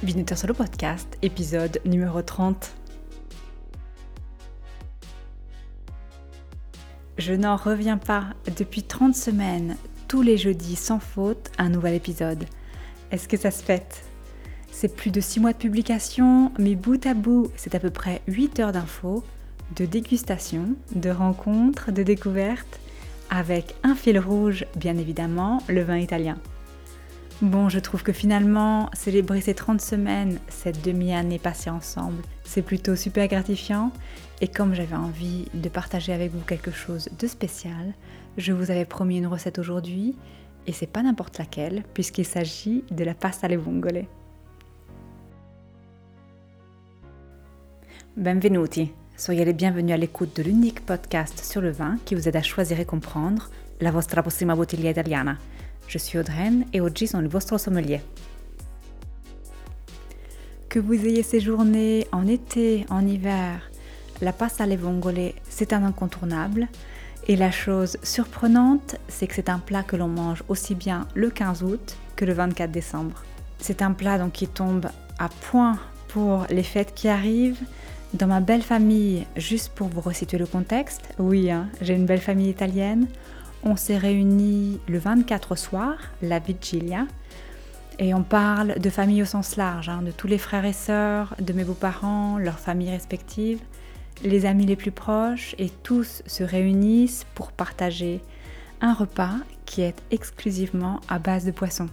Bienvenue sur le podcast, épisode numéro 30. Je n'en reviens pas. Depuis 30 semaines, tous les jeudis sans faute, un nouvel épisode. Est-ce que ça se fête? C'est plus de 6 mois de publication, mais bout à bout, c'est à peu près 8 heures d'infos, de dégustation, de rencontres, de découvertes, avec un fil rouge, bien évidemment, le vin italien. Bon, je trouve que finalement, célébrer ces 30 semaines, cette demi-année passée ensemble, c'est plutôt super gratifiant. Et comme j'avais envie de partager avec vous quelque chose de spécial, je vous avais promis une recette aujourd'hui, et c'est pas n'importe laquelle, puisqu'il s'agit de la pasta alle vongole. Benvenuti, soyez les bienvenus à l'écoute de l'unique podcast sur le vin qui vous aide à choisir et comprendre la vostra prossima bottiglia italiana je suis Audreyne et oggi sono il vostro sommelier. Que vous ayez séjourné en été, en hiver, la pasta alle vongole, c'est un incontournable. Et la chose surprenante, c'est que c'est un plat que l'on mange aussi bien le 15 août que le 24 décembre. C'est un plat donc qui tombe à point pour les fêtes qui arrivent. Dans ma belle famille, juste pour vous resituer le contexte, oui, hein, j'ai une belle famille italienne. On s'est réunis le 24 au soir, la Vigilia, et on parle de famille au sens large, hein, de tous les frères et sœurs, de mes beaux-parents, leurs familles respectives, les amis les plus proches, et tous se réunissent pour partager un repas qui est exclusivement à base de poisson.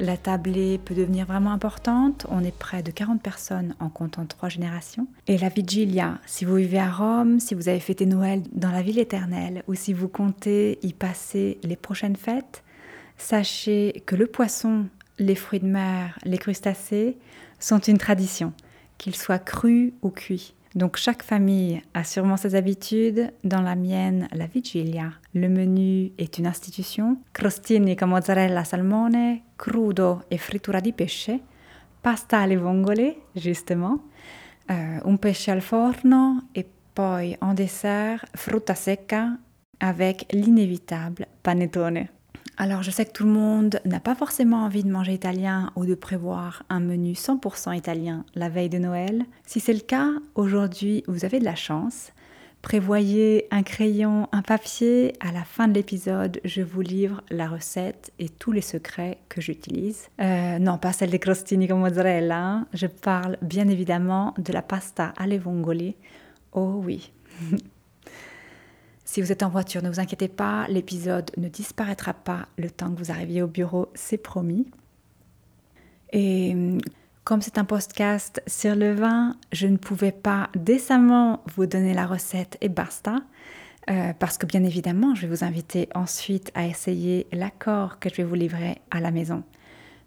La tablée peut devenir vraiment importante. On est près de 40 personnes en comptant trois générations. Et la vigilia, si vous vivez à Rome, si vous avez fêté Noël dans la ville éternelle ou si vous comptez y passer les prochaines fêtes, sachez que le poisson, les fruits de mer, les crustacés sont une tradition, qu'ils soient crus ou cuits. Donc chaque famille a sûrement ses habitudes. Dans la mienne, la vigilia, le menu est une institution. Crostini con mozzarella salmone, crudo e frittura di pesce, pasta alle vongole, justement, euh, un pesce al forno et poi en dessert, frutta secca avec l'inévitable panettone. Alors je sais que tout le monde n'a pas forcément envie de manger italien ou de prévoir un menu 100% italien la veille de Noël. Si c'est le cas, aujourd'hui vous avez de la chance. Prévoyez un crayon, un papier. À la fin de l'épisode, je vous livre la recette et tous les secrets que j'utilise. Euh, non, pas celle des crostini con mozzarella. Hein. Je parle bien évidemment de la pasta alle vongole. Oh oui. Si vous êtes en voiture, ne vous inquiétez pas, l'épisode ne disparaîtra pas le temps que vous arriviez au bureau, c'est promis. Et hum, comme c'est un podcast sur le vin, je ne pouvais pas décemment vous donner la recette et basta. Euh, parce que bien évidemment, je vais vous inviter ensuite à essayer l'accord que je vais vous livrer à la maison.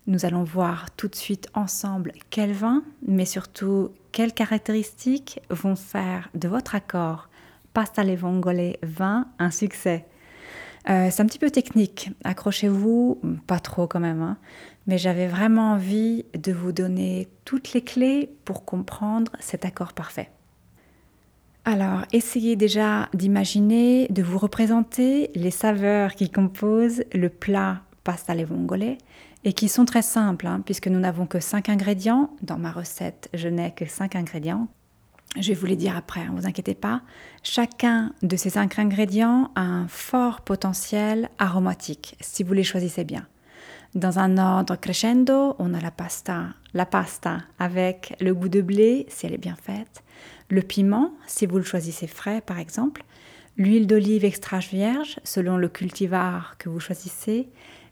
Nous allons voir tout de suite ensemble quel vin, mais surtout quelles caractéristiques vont faire de votre accord pasta alle vongole 20, un succès. Euh, c'est un petit peu technique, accrochez-vous, pas trop quand même, hein. mais j'avais vraiment envie de vous donner toutes les clés pour comprendre cet accord parfait. Alors, essayez déjà d'imaginer, de vous représenter les saveurs qui composent le plat pasta alle vongole et qui sont très simples, hein, puisque nous n'avons que 5 ingrédients. Dans ma recette, je n'ai que 5 ingrédients, je vais vous les dire après, ne hein, vous inquiétez pas. Chacun de ces cinq ingrédients a un fort potentiel aromatique, si vous les choisissez bien. Dans un ordre crescendo, on a la pasta, la pasta avec le goût de blé, si elle est bien faite, le piment, si vous le choisissez frais par exemple, l'huile d'olive extra vierge, selon le cultivar que vous choisissez,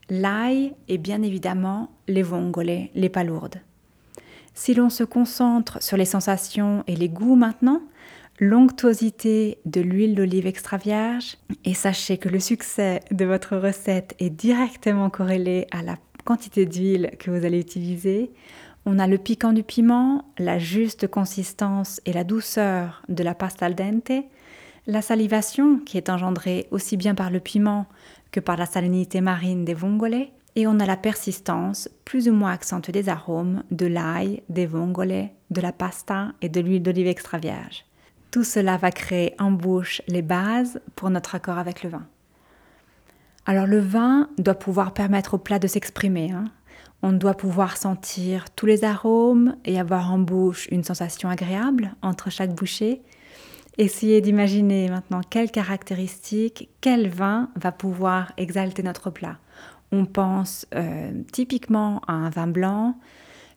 l'ail et bien évidemment les vongole, les palourdes. Si l'on se concentre sur les sensations et les goûts maintenant, l'onctuosité de l'huile d'olive extra vierge, et sachez que le succès de votre recette est directement corrélé à la quantité d'huile que vous allez utiliser. On a le piquant du piment, la juste consistance et la douceur de la pasta al dente, la salivation qui est engendrée aussi bien par le piment que par la salinité marine des vongole, et on a la persistance plus ou moins accentuée des arômes de l'ail, des vongole, de la pasta et de l'huile d'olive extra vierge. Tout cela va créer en bouche les bases pour notre accord avec le vin. Alors le vin doit pouvoir permettre au plat de s'exprimer. Hein. On doit pouvoir sentir tous les arômes et avoir en bouche une sensation agréable entre chaque bouchée. Essayez d'imaginer maintenant quelles caractéristiques, quel vin va pouvoir exalter notre plat. On pense euh, typiquement à un vin blanc,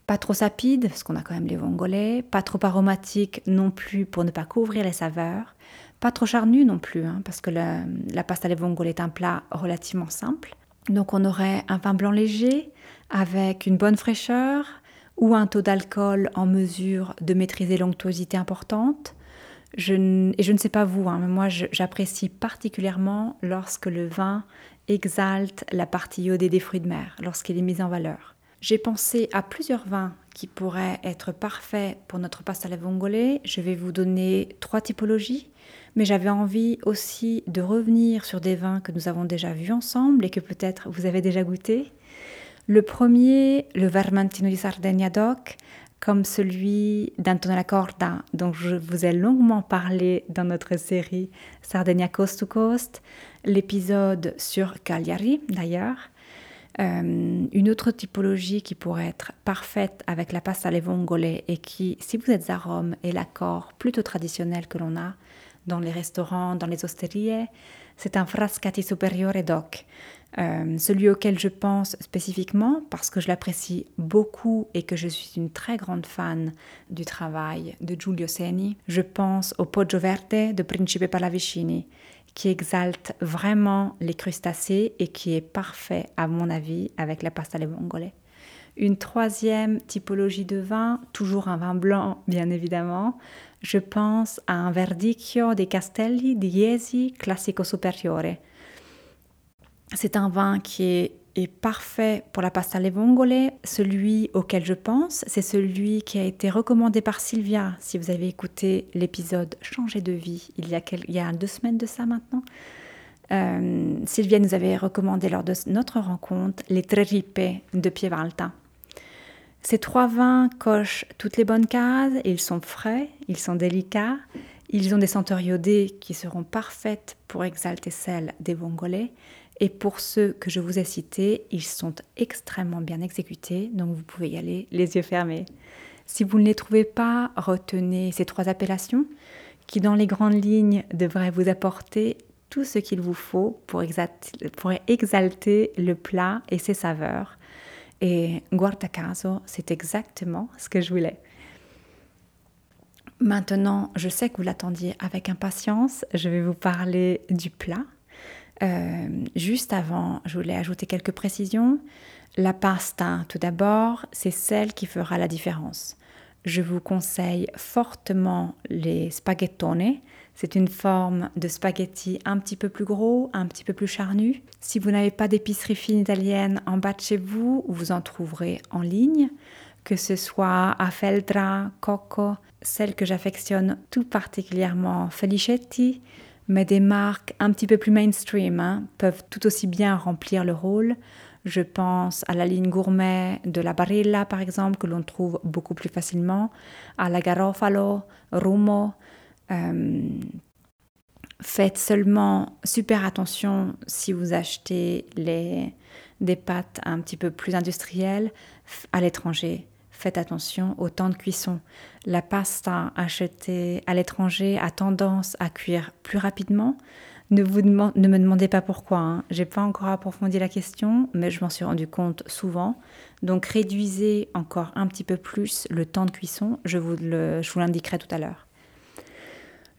pas trop sapide, parce qu'on a quand même les vongolais, pas trop aromatique non plus pour ne pas couvrir les saveurs, pas trop charnu non plus, hein, parce que la, pasta alle vongole est un plat relativement simple. Donc on aurait un vin blanc léger avec une bonne fraîcheur ou un taux d'alcool en mesure de maîtriser l'onctuosité importante. Et je ne sais pas vous, hein, mais moi j'apprécie particulièrement lorsque le vin exalte la partie iodée des fruits de mer, lorsqu'il est mis en valeur. J'ai pensé à plusieurs vins qui pourraient être parfaits pour notre pasta alla vongole. Je vais vous donner trois typologies, mais j'avais envie aussi de revenir sur des vins que nous avons déjà vus ensemble et que peut-être vous avez déjà goûté. Le premier, le Vermentino di Sardegna DOC, comme celui d'Antonella Corda, dont je vous ai longuement parlé dans notre série Sardegna Coast to Coast, l'épisode sur Cagliari d'ailleurs. Euh, une autre typologie qui pourrait être parfaite avec la pasta vongole et qui, si vous êtes à Rome, est l'accord plutôt traditionnel que l'on a dans les restaurants, dans les osteries, c'est un frascati superiore doc. Euh, celui auquel je pense spécifiquement parce que je l'apprécie beaucoup et que je suis une très grande fan du travail de Giulio Seni, je pense au Poggio Verde de Principe Pallavicini qui exalte vraiment les crustacés et qui est parfait, à mon avis, avec la pasta alle vongole. Une troisième typologie de vin, toujours un vin blanc, bien évidemment. Je pense à un Verdicchio dei Castelli di Iesi Classico Superiore. C'est un vin qui est parfait pour la pasta alle vongole. Celui auquel je pense, c'est celui qui a été recommandé par Sylvia. Si vous avez écouté l'épisode Changer de vie, il y, a deux semaines de ça maintenant, euh, Sylvia nous avait recommandé lors de notre rencontre les Treripe de Pievalta. Ces trois vins cochent toutes les bonnes cases, ils sont frais, ils sont délicats, ils ont des senteurs iodées qui seront parfaites pour exalter celles des vongolais et pour ceux que je vous ai cités, ils sont extrêmement bien exécutés, donc vous pouvez y aller les yeux fermés. Si vous ne les trouvez pas, retenez ces trois appellations qui, dans les grandes lignes, devraient vous apporter tout ce qu'il vous faut pour exalter, pour exalter le plat et ses saveurs. Et guarda caso, c'est exactement ce que je voulais. Maintenant, je sais que vous l'attendiez avec impatience. Je vais vous parler du plat euh, juste avant, je voulais ajouter quelques précisions. La pasta, tout d'abord, c'est celle qui fera la différence. Je vous conseille fortement les spaghettone. C'est une forme de spaghetti un petit peu plus gros, un petit peu plus charnu. Si vous n'avez pas d'épicerie fine italienne en bas de chez vous, vous en trouverez en ligne, que ce soit à Feldra, Coco, celle que j'affectionne tout particulièrement, Felicetti, mais des marques un petit peu plus mainstream hein, peuvent tout aussi bien remplir le rôle. Je pense à la ligne gourmet de la Barilla, par exemple, que l'on trouve beaucoup plus facilement, à la Garofalo, Rumo. Euh, faites seulement super attention si vous achetez des pâtes un petit peu plus industrielles à l'étranger faites attention au temps de cuisson. La pasta achetée à l'étranger a tendance à cuire plus rapidement. Ne, me demandez pas pourquoi, hein. j'ai pas encore approfondi la question, mais je m'en suis rendu compte souvent. Donc réduisez encore un petit peu plus le temps de cuisson, je vous l'indiquerai tout à l'heure.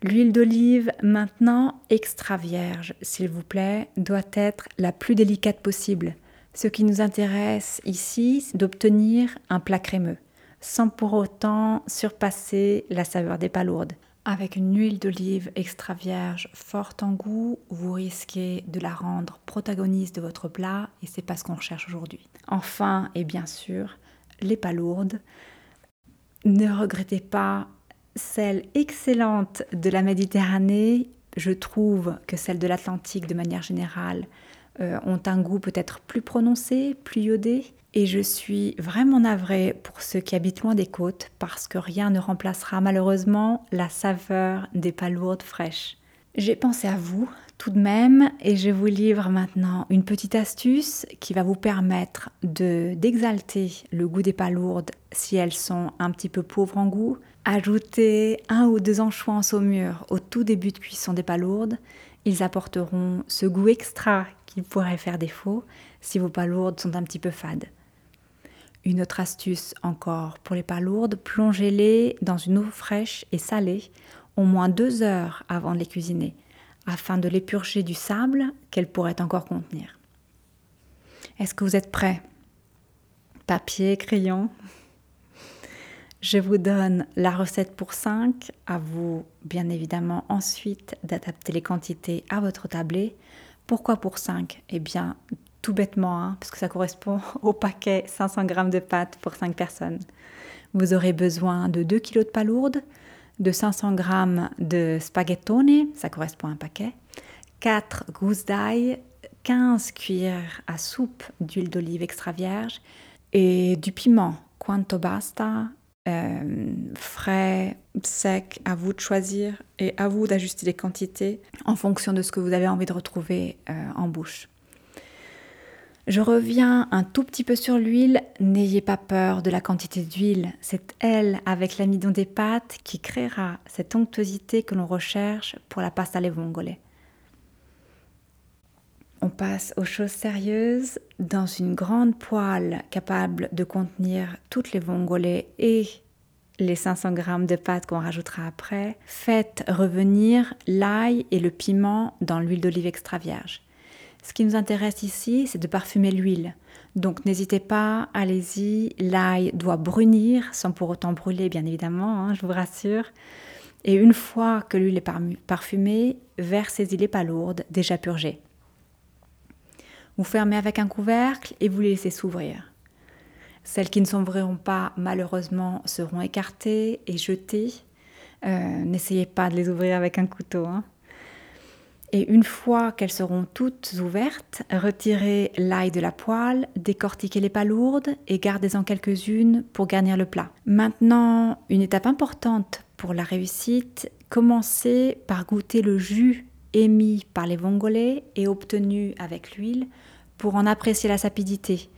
L'huile d'olive, maintenant extra vierge, s'il vous plaît, doit être la plus délicate possible. Ce qui nous intéresse ici, c'est d'obtenir un plat crémeux, sans pour autant surpasser la saveur des palourdes. Avec une huile d'olive extra vierge forte en goût, vous risquez de la rendre protagoniste de votre plat et c'est pas ce qu'on recherche aujourd'hui. Enfin, et bien sûr, les palourdes. Ne regrettez pas celle excellente de la Méditerranée. Je trouve que celle de l'Atlantique, de manière générale, euh, ont un goût peut-être plus prononcé, plus iodé. Et je suis vraiment navrée pour ceux qui habitent loin des côtes parce que rien ne remplacera malheureusement la saveur des palourdes fraîches. J'ai pensé à vous tout de même et je vous livre maintenant une petite astuce qui va vous permettre de d'exalter le goût des palourdes si elles sont un petit peu pauvres en goût. Ajoutez un ou deux anchois en saumure au tout début de cuisson des palourdes. Ils apporteront ce goût extra qui pourrait faire défaut si vos palourdes sont un petit peu fades. Une autre astuce encore pour les palourdes, plongez-les dans une eau fraîche et salée au moins deux heures avant de les cuisiner afin de les purger du sable qu'elles pourraient encore contenir. Est-ce que vous êtes prêts? Papier, crayon? Je vous donne la recette pour 5. À vous, bien évidemment, ensuite d'adapter les quantités à votre tablé. Pourquoi pour 5 Eh bien, tout bêtement, hein, parce que ça correspond au paquet 500 g de pâtes pour 5 personnes. Vous aurez besoin de 2 kg de palourdes, de 500 g de spaghettone, ça correspond à un paquet, 4 gousses d'ail, 15 cuillères à soupe d'huile d'olive extra vierge et du piment, quanto basta, euh, frais, sec, à vous de choisir et à vous d'ajuster les quantités en fonction de ce que vous avez envie de retrouver euh, en bouche. Je reviens un tout petit peu sur l'huile. N'ayez pas peur de la quantité d'huile. C'est elle, avec l'amidon des pâtes, qui créera cette onctuosité que l'on recherche pour la pasta alle vongole. On passe aux choses sérieuses. Dans une grande poêle capable de contenir toutes les vongole et les 500 g de pâtes qu'on rajoutera après, faites revenir l'ail et le piment dans l'huile d'olive extra vierge. Ce qui nous intéresse ici, c'est de parfumer l'huile. Donc n'hésitez pas, allez-y. L'ail doit brunir sans pour autant brûler, bien évidemment, hein, je vous rassure. Et une fois que l'huile est parfumée, versez-y les palourdes déjà purgées. Vous fermez avec un couvercle et vous les laissez s'ouvrir. Celles qui ne s'ouvriront pas, malheureusement, seront écartées et jetées. Euh, n'essayez pas de les ouvrir avec un couteau. Hein. Et une fois qu'elles seront toutes ouvertes, retirez l'ail de la poêle, décortiquez les palourdes et gardez-en quelques-unes pour garnir le plat. Maintenant, une étape importante pour la réussite, commencez par goûter le jus émis par les vongolais et obtenu avec l'huile pour en apprécier la sapidité.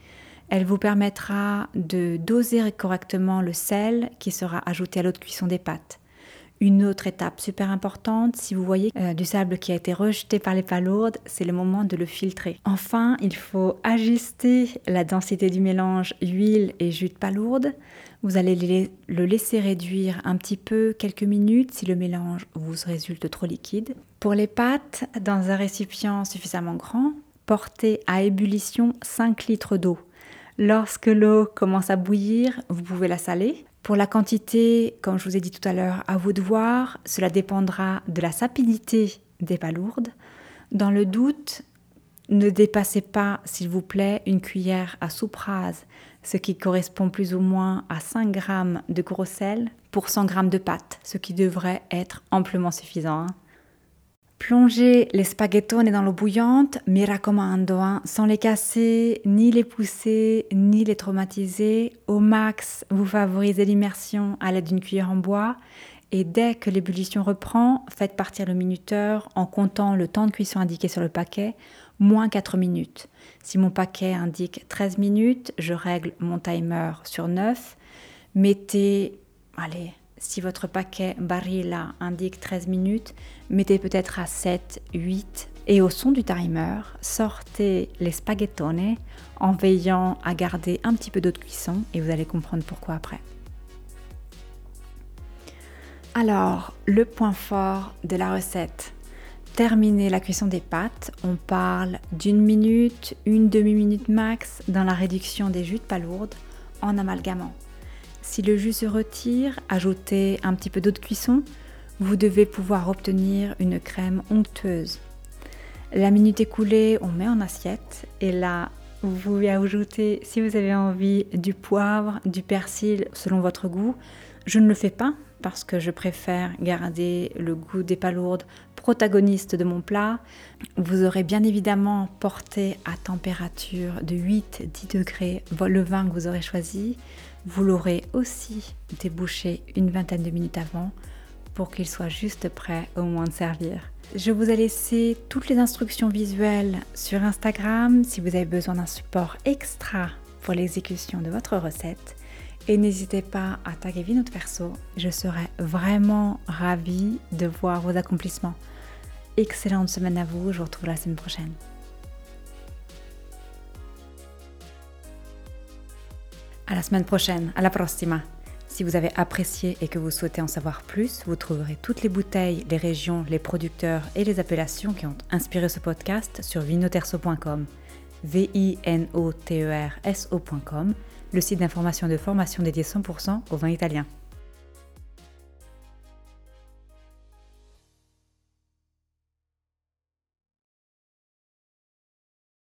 Elle vous permettra de doser correctement le sel qui sera ajouté à l'eau de cuisson des pâtes. Une autre étape super importante, si vous voyez euh, du sable qui a été rejeté par les palourdes, c'est le moment de le filtrer. Enfin, il faut ajuster la densité du mélange huile et jus de palourde. Vous allez le laisser réduire un petit peu, quelques minutes, si le mélange vous résulte trop liquide. Pour les pâtes, dans un récipient suffisamment grand, portez à ébullition 5 litres d'eau. Lorsque l'eau commence à bouillir, vous pouvez la saler. Pour la quantité, comme je vous ai dit tout à l'heure, à vous de voir, cela dépendra de la sapidité des palourdes. Dans le doute, ne dépassez pas, s'il vous plaît, une cuillère à soupe rase, ce qui correspond plus ou moins à 5 g de gros sel pour 100 g de pâte, ce qui devrait être amplement suffisant. Hein. Plongez les spaghettones dans l'eau bouillante, mi raccomando, hein, sans les casser, ni les pousser, ni les traumatiser. Au max, vous favorisez l'immersion à l'aide d'une cuillère en bois. Et dès que l'ébullition reprend, faites partir le minuteur en comptant le temps de cuisson indiqué sur le paquet, moins 4 minutes. Si mon paquet indique 13 minutes, je règle mon timer sur 9. Mettez, allez, si votre paquet Barilla indique 13 minutes, mettez peut-être à 7, 8 et au son du timer, sortez les spaghettone en veillant à garder un petit peu d'eau de cuisson et vous allez comprendre pourquoi après. Alors, le point fort de la recette. Terminer la cuisson des pâtes, on parle d'une minute, une demi-minute max dans la réduction des jus de palourde en amalgamant. Si le jus se retire, ajoutez un petit peu d'eau de cuisson, vous devez pouvoir obtenir une crème onctueuse. La minute écoulée, on met en assiette et là, vous pouvez ajouter, si vous avez envie, du poivre, du persil selon votre goût. Je ne le fais pas parce que je préfère garder le goût des palourdes protagoniste de mon plat. Vous aurez bien évidemment porté à température de 8-10 degrés le vin que vous aurez choisi. Vous l'aurez aussi débouché une vingtaine de minutes avant pour qu'il soit juste prêt au moins de servir. Je vous ai laissé toutes les instructions visuelles sur Instagram si vous avez besoin d'un support extra pour l'exécution de votre recette. Et n'hésitez pas à taguer de Perso, je serai vraiment ravie de voir vos accomplissements. Excellente semaine à vous, je vous retrouve la semaine prochaine. À la semaine prochaine, à la prossima. Si vous avez apprécié et que vous souhaitez en savoir plus, vous trouverez toutes les bouteilles, les régions, les producteurs et les appellations qui ont inspiré ce podcast sur vinoterso.com. V-I-N-O-T-E-R-S-O.com, le site d'information de formation dédié 100% au vin italien.